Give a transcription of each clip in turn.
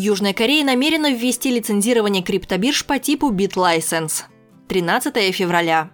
Южная Корея намерена ввести лицензирование криптобирж по типу BitLicense. 13 февраля.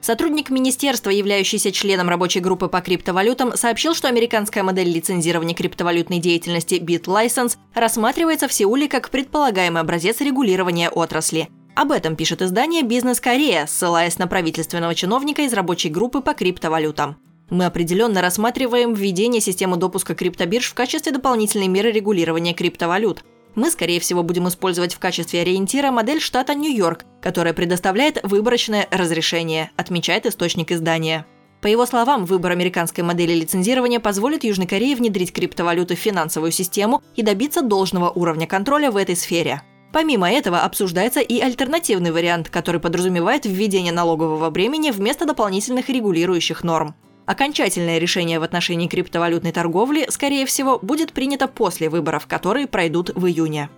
Сотрудник министерства, являющийся членом рабочей группы по криптовалютам, сообщил, что американская модель лицензирования криптовалютной деятельности BitLicense рассматривается в Сеуле как предполагаемый образец регулирования отрасли. Об этом пишет издание «Бизнес Корея», ссылаясь на правительственного чиновника из рабочей группы по криптовалютам. Мы определенно рассматриваем введение системы допуска криптобирж в качестве дополнительной меры регулирования криптовалют. Мы, скорее всего, будем использовать в качестве ориентира модель штата Нью-Йорк, которая предоставляет выборочное разрешение, отмечает источник издания. По его словам, выбор американской модели лицензирования позволит Южной Корее внедрить криптовалюты в финансовую систему и добиться должного уровня контроля в этой сфере. Помимо этого обсуждается и альтернативный вариант, который подразумевает введение налогового бремени вместо дополнительных регулирующих норм. Окончательное решение в отношении криптовалютной торговли, скорее всего, будет принято после выборов, которые пройдут в июне.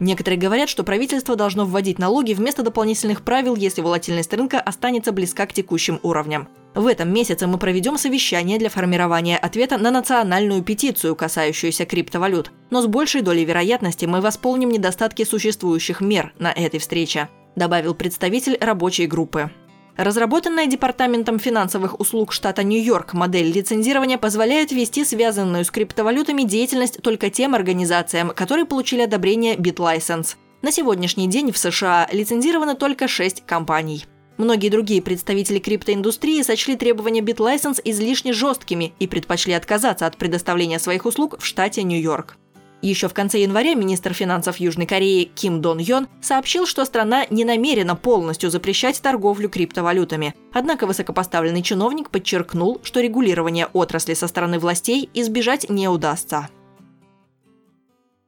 Некоторые говорят, что правительство должно вводить налоги вместо дополнительных правил, если волатильность рынка останется близка к текущим уровням. В этом месяце мы проведем совещание для формирования ответа на национальную петицию, касающуюся криптовалют. Но с большей долей вероятности мы восполним недостатки существующих мер на этой встрече, добавил представитель рабочей группы. Разработанная Департаментом финансовых услуг штата Нью-Йорк модель лицензирования позволяет вести связанную с криптовалютами деятельность только тем организациям, которые получили одобрение BitLicense. На сегодняшний день в США лицензировано только 6 компаний. Многие другие представители криптоиндустрии сочли требования BitLicense излишне жесткими и предпочли отказаться от предоставления своих услуг в штате Нью-Йорк. Еще в конце января министр финансов Южной Кореи Ким Дон Йон сообщил, что страна не намерена полностью запрещать торговлю криптовалютами. Однако высокопоставленный чиновник подчеркнул, что регулирование отрасли со стороны властей избежать не удастся.